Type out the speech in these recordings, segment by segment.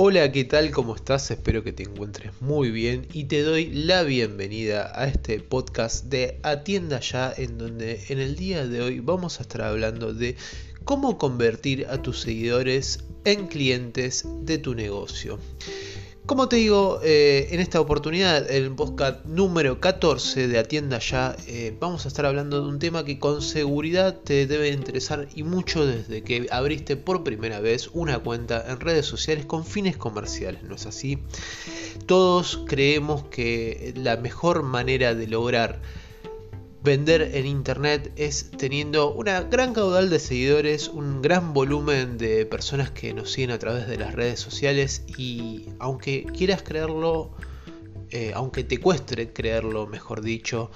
Hola, ¿qué tal? ¿Cómo estás? Espero que te encuentres muy bien y te doy la bienvenida a este podcast de Atienda Ya, en donde en el día de hoy vamos a estar hablando de cómo convertir a tus seguidores en clientes de tu negocio. Como te digo, eh, en esta oportunidad, el podcast número 14 de Atienda Ya, eh, vamos a estar hablando de un tema que con seguridad te debe interesar y mucho desde que abriste por primera vez una cuenta en redes sociales con fines comerciales, ¿no es así? Todos creemos que la mejor manera de lograr vender en internet es teniendo una gran caudal de seguidores, un gran volumen de personas que nos siguen a través de las redes sociales y aunque quieras creerlo, eh, aunque te cueste creerlo, mejor dicho,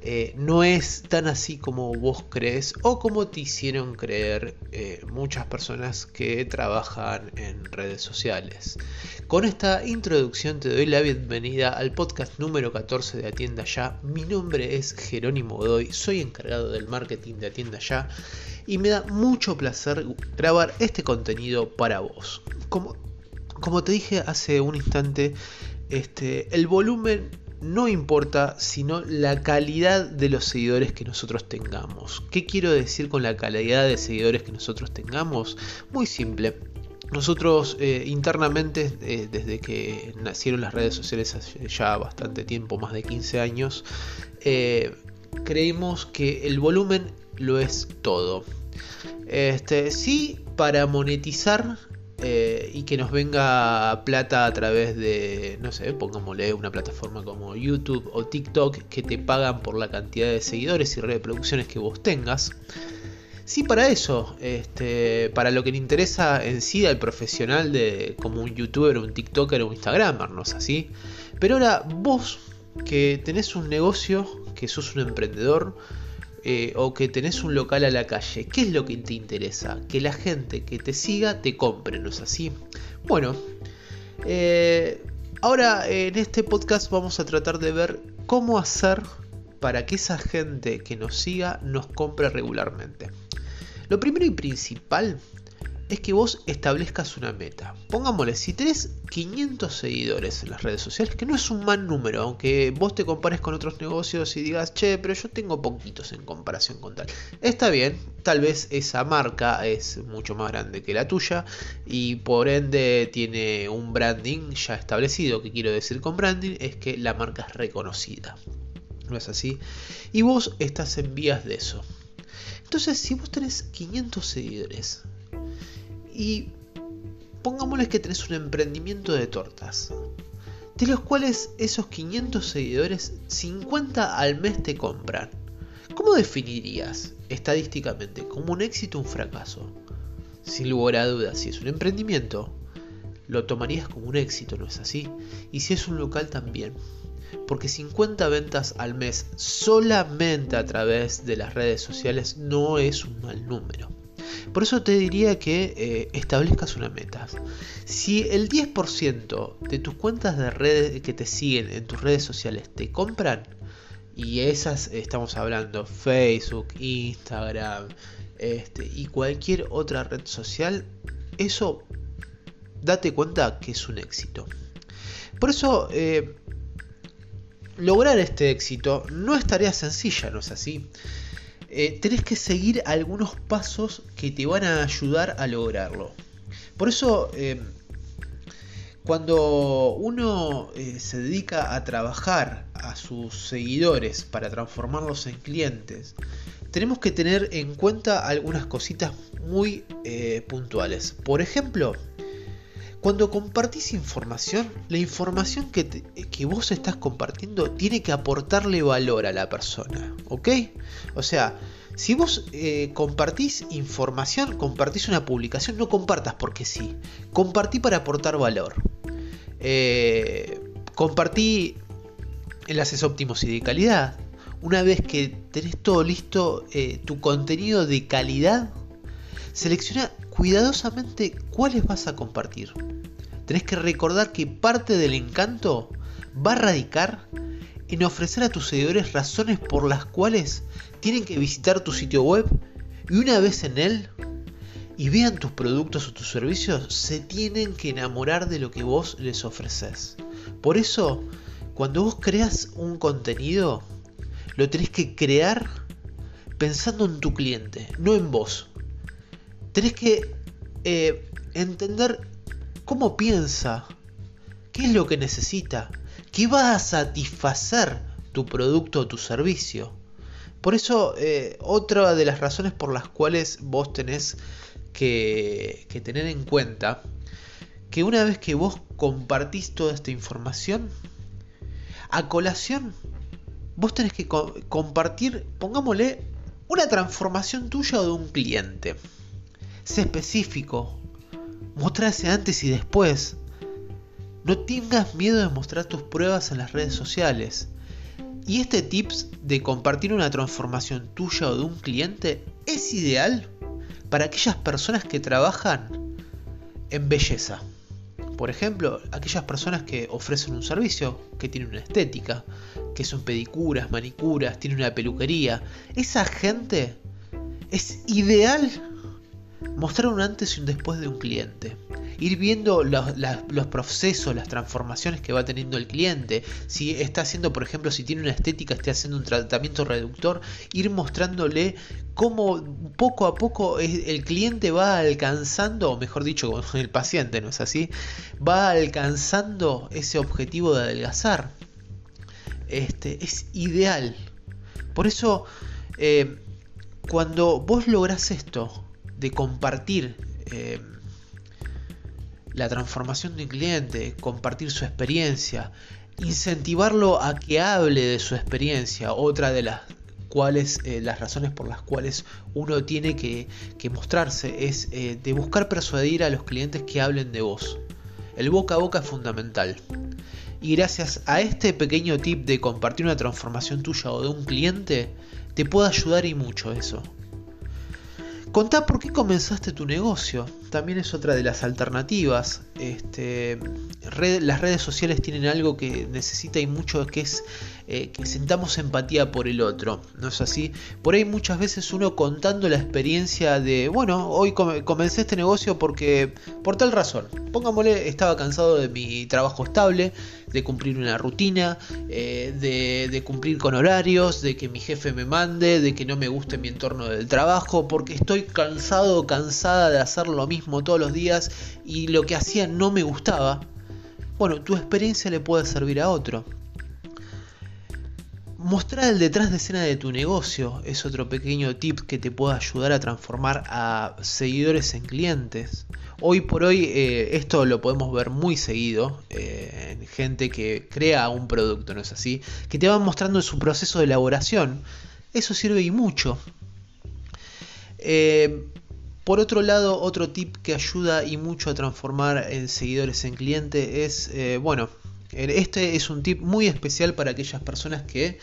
eh, no es tan así como vos crees o como te hicieron creer eh, muchas personas que trabajan en redes sociales. Con esta introducción te doy la bienvenida al podcast número 14 de Atienda Ya. Mi nombre es Jerónimo Godoy, soy encargado del marketing de Atienda Ya y me da mucho placer grabar este contenido para vos. Como, como te dije hace un instante, este, el volumen no importa sino la calidad de los seguidores que nosotros tengamos. ¿Qué quiero decir con la calidad de seguidores que nosotros tengamos? Muy simple. Nosotros eh, internamente, eh, desde que nacieron las redes sociales hace ya bastante tiempo, más de 15 años, eh, creímos que el volumen lo es todo. Este, sí, para monetizar eh, y que nos venga plata a través de, no sé, pongámosle una plataforma como YouTube o TikTok que te pagan por la cantidad de seguidores y reproducciones que vos tengas. Sí, para eso, este, para lo que le interesa en sí al profesional de como un youtuber, un tiktoker o un instagramer, ¿no es así? Pero ahora vos que tenés un negocio, que sos un emprendedor, eh, o que tenés un local a la calle, ¿qué es lo que te interesa? Que la gente que te siga te compre, ¿no es así? Bueno, eh, ahora en este podcast vamos a tratar de ver cómo hacer para que esa gente que nos siga nos compre regularmente. Lo primero y principal es que vos establezcas una meta. Pongámosle, si tenés 500 seguidores en las redes sociales, que no es un mal número, aunque vos te compares con otros negocios y digas, che, pero yo tengo poquitos en comparación con tal. Está bien, tal vez esa marca es mucho más grande que la tuya y por ende tiene un branding ya establecido. ¿Qué quiero decir con branding? Es que la marca es reconocida. ¿No es así? Y vos estás en vías de eso. Entonces, si vos tenés 500 seguidores, y pongámosles que tenés un emprendimiento de tortas, de los cuales esos 500 seguidores, 50 al mes te compran. ¿Cómo definirías estadísticamente como un éxito o un fracaso? Sin lugar a dudas, si es un emprendimiento, lo tomarías como un éxito, ¿no es así? Y si es un local también. Porque 50 ventas al mes solamente a través de las redes sociales no es un mal número. Por eso te diría que eh, establezcas una meta. Si el 10% de tus cuentas de redes que te siguen en tus redes sociales te compran, y esas estamos hablando Facebook, Instagram este, y cualquier otra red social, eso date cuenta que es un éxito. Por eso, eh, lograr este éxito no es tarea sencilla, ¿no es así? Eh, tenés que seguir algunos pasos que te van a ayudar a lograrlo. Por eso, eh, cuando uno eh, se dedica a trabajar a sus seguidores para transformarlos en clientes, tenemos que tener en cuenta algunas cositas muy puntuales. Por ejemplo, cuando compartís información, la información que, que, vos estás compartiendo tiene que aportarle valor a la persona, ¿ok? O sea, si vos eh, compartís información, compartís una publicación, no compartas porque sí, compartí para aportar valor. Eh, compartí enlaces óptimos y de calidad. Una vez que tenés todo listo, eh, tu contenido de calidad, selecciona cuidadosamente cuáles vas a compartir. Tenés que recordar que parte del encanto va a radicar en ofrecer a tus seguidores razones por las cuales tienen que visitar tu sitio web y una vez en él, y vean tus productos o tus servicios, se tienen que enamorar de lo que vos les ofreces. Por eso, cuando vos creas un contenido, lo tenés que crear pensando en tu cliente, no en vos. Tenés que eh, entender cómo piensa, qué es lo que necesita, qué va a satisfacer tu producto o tu servicio. Por eso, eh, otra de las razones por las cuales vos tenés que, tener en cuenta que una vez que vos compartís toda esta información, a colación, vos tenés que compartir, pongámosle, una transformación tuya o de un cliente. Sé específico, mostrarse antes y después. No tengas miedo de mostrar tus pruebas en las redes sociales. Y este tips de compartir una transformación tuya o de un cliente es ideal para aquellas personas que trabajan en belleza. Por ejemplo, aquellas personas que ofrecen un servicio, que tienen una estética, que son pedicuras, manicuras, tienen una peluquería. Esa gente es ideal mostrar un antes y un después de un cliente ir viendo los, procesos, las transformaciones que va teniendo el cliente. Si está haciendo, por ejemplo, si tiene una estética, esté haciendo un tratamiento reductor, ir mostrándole cómo poco a poco el cliente va alcanzando, o mejor dicho, el paciente, ¿no es así? Va alcanzando ese objetivo de adelgazar. Este, es ideal. Por eso, eh, cuando vos lográs esto, de compartir eh, la transformación de un cliente, compartir su experiencia, incentivarlo a que hable de su experiencia, otra de las cuales eh, las razones por las cuales uno tiene que, mostrarse es eh, de buscar persuadir a los clientes que hablen de vos. El boca a boca es fundamental. Y gracias a este pequeño tip de compartir una transformación tuya o de un cliente, te puede ayudar y mucho eso. Contá por qué comenzaste tu negocio. También es otra de las alternativas. Este, las redes sociales tienen algo que necesita y mucho que es eh, que sentamos empatía por el otro, ¿no es así? Por ahí muchas veces uno contando la experiencia de, bueno, hoy comencé este negocio porque, por tal razón, pongámosle, estaba cansado de mi trabajo estable, de cumplir una rutina, eh, de, de cumplir con horarios, de que mi jefe me mande, de que no me guste mi entorno del trabajo, porque estoy cansado o cansada de hacer lo mismo todos los días y lo que hacía no me gustaba. Bueno, tu experiencia le puede servir a otro. Mostrar el detrás de escena de tu negocio es otro pequeño tip que te puede ayudar a transformar a seguidores en clientes. Hoy por hoy eh, esto lo podemos ver muy seguido eh, en gente que crea un producto, ¿no es así? Que te van mostrando su proceso de elaboración. Eso sirve y mucho. Eh, por otro lado, otro tip que ayuda y mucho a transformar en seguidores en clientes es, bueno, este es un tip muy especial para aquellas personas que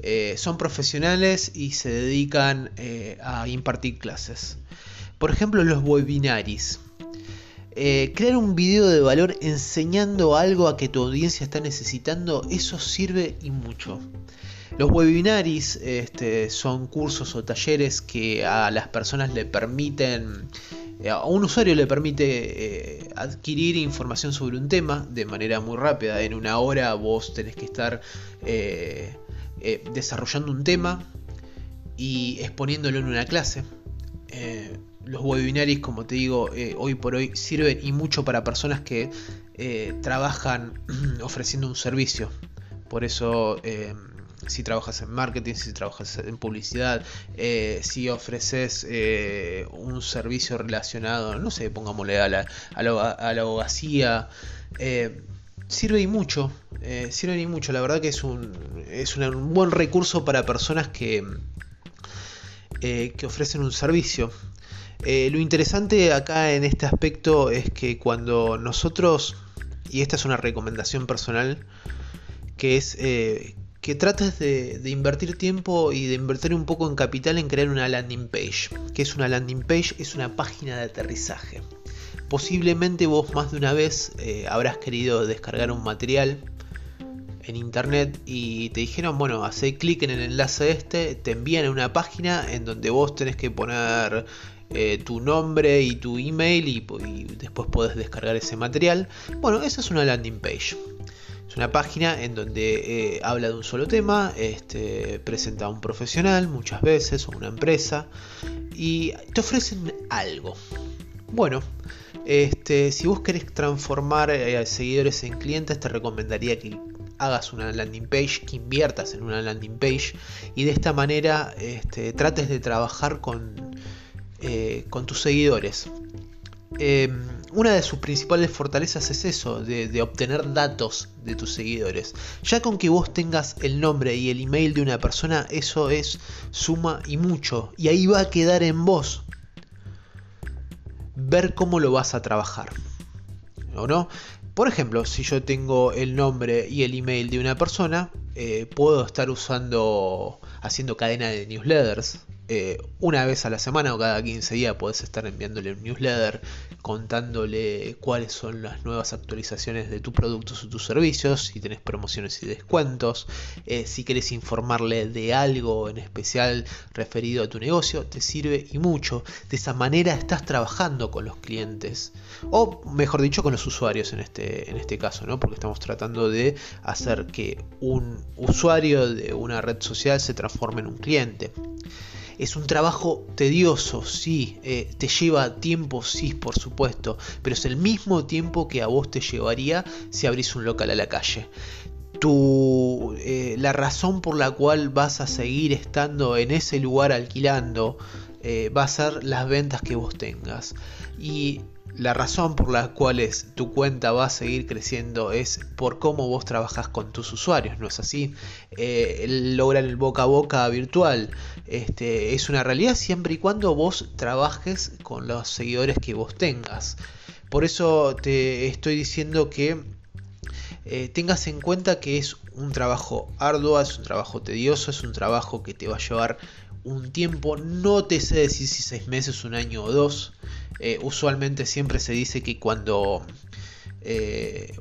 eh, son profesionales y se dedican eh, a impartir clases. Por ejemplo, los webinaris. Eh, crear un video de valor enseñando algo a que tu audiencia está necesitando, eso sirve y mucho. Los webinaris este, son cursos o talleres que a las personas le permiten eh, a un usuario le permite eh, adquirir información sobre un tema de manera muy rápida. En una hora vos tenés que estar eh, desarrollando un tema y exponiéndolo en una clase. los webinars, como te digo, hoy por hoy sirven y mucho para personas que trabajan ofreciendo un servicio. Por eso si trabajas en marketing, si trabajas en publicidad, eh, si ofreces eh, un servicio relacionado, no sé, pongámosle a la, a la, abogacía, eh, sirve y mucho, sirve y mucho, la verdad que es un, es un buen recurso para personas que, que ofrecen un servicio. lo interesante acá en este aspecto es que cuando nosotros, y esta es una recomendación personal, que es que trates de, invertir tiempo y de invertir un poco en capital en crear una landing page. que es una landing page? Es una página de aterrizaje. Posiblemente vos más de una vez eh, habrás querido descargar un material en internet y te dijeron, bueno, hace clic en el enlace este, te envían a una página en donde vos tenés que poner eh, tu nombre y tu email y, después podés descargar ese material. Bueno, esa es una landing page. Es una página en donde eh, habla de un solo tema, este, presenta a un profesional muchas veces o una empresa y te ofrecen algo. Bueno, este, si vos querés transformar eh, seguidores en clientes, te recomendaría que hagas una landing page, que inviertas en una landing page y de esta manera este, trates de trabajar con, eh, tus seguidores. Em, una de sus principales fortalezas es eso, de, obtener datos de tus seguidores. Ya con que vos tengas el nombre y el email de una persona, eso es suma y mucho. Y ahí va a quedar en vos ver cómo lo vas a trabajar. ¿O no? Por ejemplo, si yo tengo el nombre y el email de una persona, eh, puedo estar usando, haciendo cadena de newsletters, eh, una vez a la semana o cada 15 días puedes estar enviándole un newsletter contándole cuáles son las nuevas actualizaciones de tus productos o tus servicios, si tenés promociones y descuentos, eh, si querés informarle de algo en especial referido a tu negocio, te sirve y mucho. De esa manera estás trabajando con los clientes, o mejor dicho, con los usuarios en este, en este caso, ¿no? porque estamos tratando de hacer que un usuario de una red social se transforme en un cliente. Es un trabajo tedioso, sí, eh, te lleva tiempo, sí, por supuesto, pero es el mismo tiempo que a vos te llevaría si abrís un local a la calle. Tu, eh, la razón por la cual vas a seguir estando en ese lugar alquilando eh, va a ser las ventas que vos tengas. Y la razón por la cual tu cuenta va a seguir creciendo es por cómo vos trabajas con tus usuarios, ¿no es así? Eh, lograr el boca a boca virtual este, es una realidad siempre y cuando vos trabajes con los seguidores que vos tengas. Por eso te estoy diciendo que eh, tengas en cuenta que es un trabajo arduo, es un trabajo tedioso, es un trabajo que te va a llevar un tiempo, no te sé decir si seis meses, un año o dos. Eh, usualmente siempre se dice que cuando eh,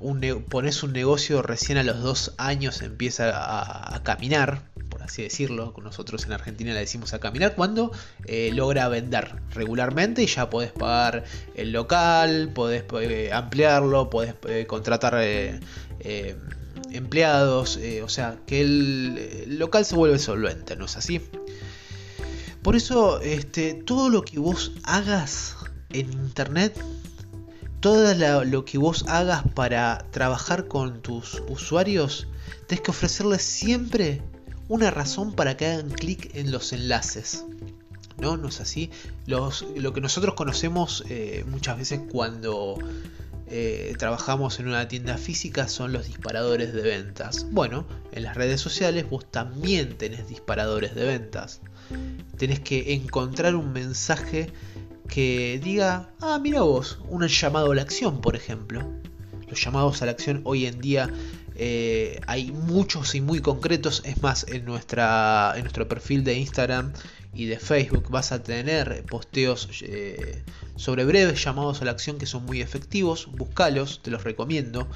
pones un negocio recién a los dos años empieza a, caminar, por así decirlo, nosotros en Argentina le decimos a caminar, cuando eh, logra vender regularmente y ya podés pagar el local, podés ampliarlo, podés contratar empleados, o sea, que el local se vuelve solvente, ¿no es así? Por eso, este, todo lo que vos hagas en internet, todo lo que vos hagas para trabajar con tus usuarios, tenés que ofrecerles siempre una razón para que hagan clic en los enlaces. ¿No? ¿No es así? Los, lo que nosotros conocemos eh, muchas veces cuando eh, trabajamos en una tienda física son los disparadores de ventas. Bueno, en las redes sociales vos también tenés disparadores de ventas. Tenés que encontrar un mensaje que diga, ah, mira vos, un llamado a la acción, por ejemplo. Los llamados a la acción hoy en día eh, hay muchos y muy concretos. Es más, en, nuestra, en nuestro perfil de Instagram y de Facebook vas a tener posteos eh, sobre breves llamados a la acción que son muy efectivos. Búscalos, te los recomiendo.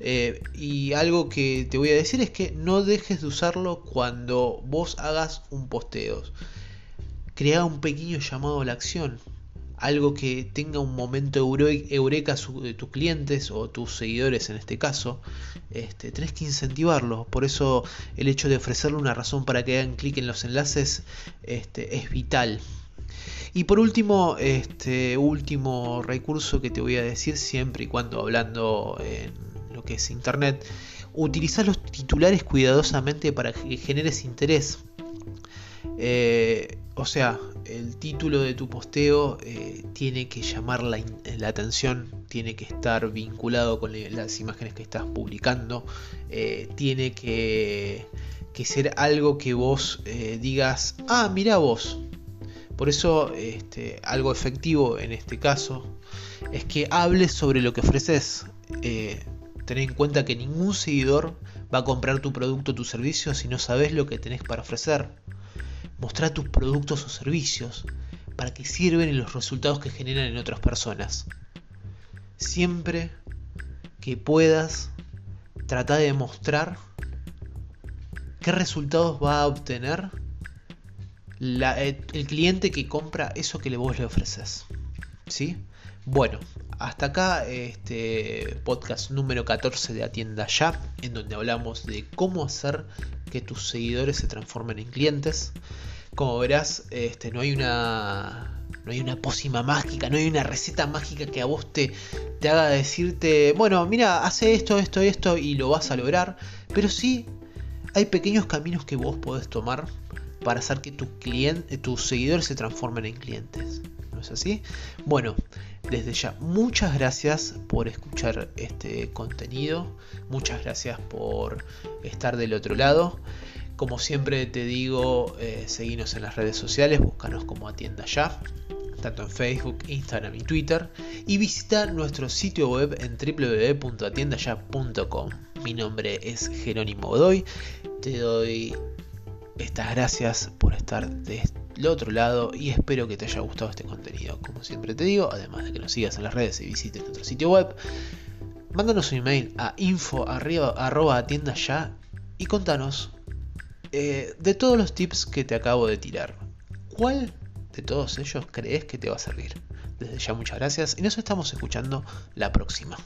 Eh, y algo que te voy a decir es que no dejes de usarlo cuando vos hagas un posteo. Crea un pequeño llamado a la acción algo que tenga un momento eureka de tus clientes o tus seguidores en este caso, este, tenés que incentivarlo. Por eso el hecho de ofrecerle una razón para que hagan clic en los enlaces este, es vital. Y por último, este último recurso que te voy a decir siempre y cuando hablando en que es internet, utilizar los titulares cuidadosamente para que generes interés. Eh, o sea, el título de tu posteo eh, tiene que llamar la, atención, tiene que estar vinculado con las imágenes que estás publicando, eh, tiene que, ser algo que vos digas, ah, mira vos. Por eso, este, algo efectivo en este caso es que hables sobre lo que ofreces. Ten en cuenta que ningún seguidor va a comprar tu producto o tu servicio si no sabes lo que tenés para ofrecer. Mostrar tus productos o servicios para que sirven en los resultados que generan en otras personas. Siempre que puedas, trata de mostrar qué resultados va a obtener eh, el cliente que compra eso que vos le ofreces. ¿Sí? Bueno, hasta acá este podcast número 14 de Atienda Ya, en donde hablamos de cómo hacer que tus seguidores se transformen en clientes. Como verás, este, no hay una no hay una pócima mágica, no hay una receta mágica que a vos te, te haga decirte, bueno, mira, hace esto, esto, esto y lo vas a lograr. Pero sí hay pequeños caminos que vos podés tomar para hacer que tus, tus seguidores se transformen en clientes. ¿No es así? Bueno, desde ya, muchas gracias por escuchar este contenido. Muchas gracias por estar del otro lado. Como siempre te digo, eh, seguinos en las redes sociales, búscanos como Atienda Ya, tanto en Facebook, Instagram y Twitter. Y visita nuestro sitio web en www.atiendaya.com. Mi nombre es Jerónimo Godoy. Te doy estas gracias por estar del otro lado y espero que te haya gustado este contenido. Como siempre te digo, además de que nos sigas en las redes y visites nuestro sitio web, mándanos un email a info.atiendaya y contanos eh, de todos los tips que te acabo de tirar. ¿Cuál de todos ellos crees que te va a servir? Desde ya muchas gracias y nos estamos escuchando la próxima.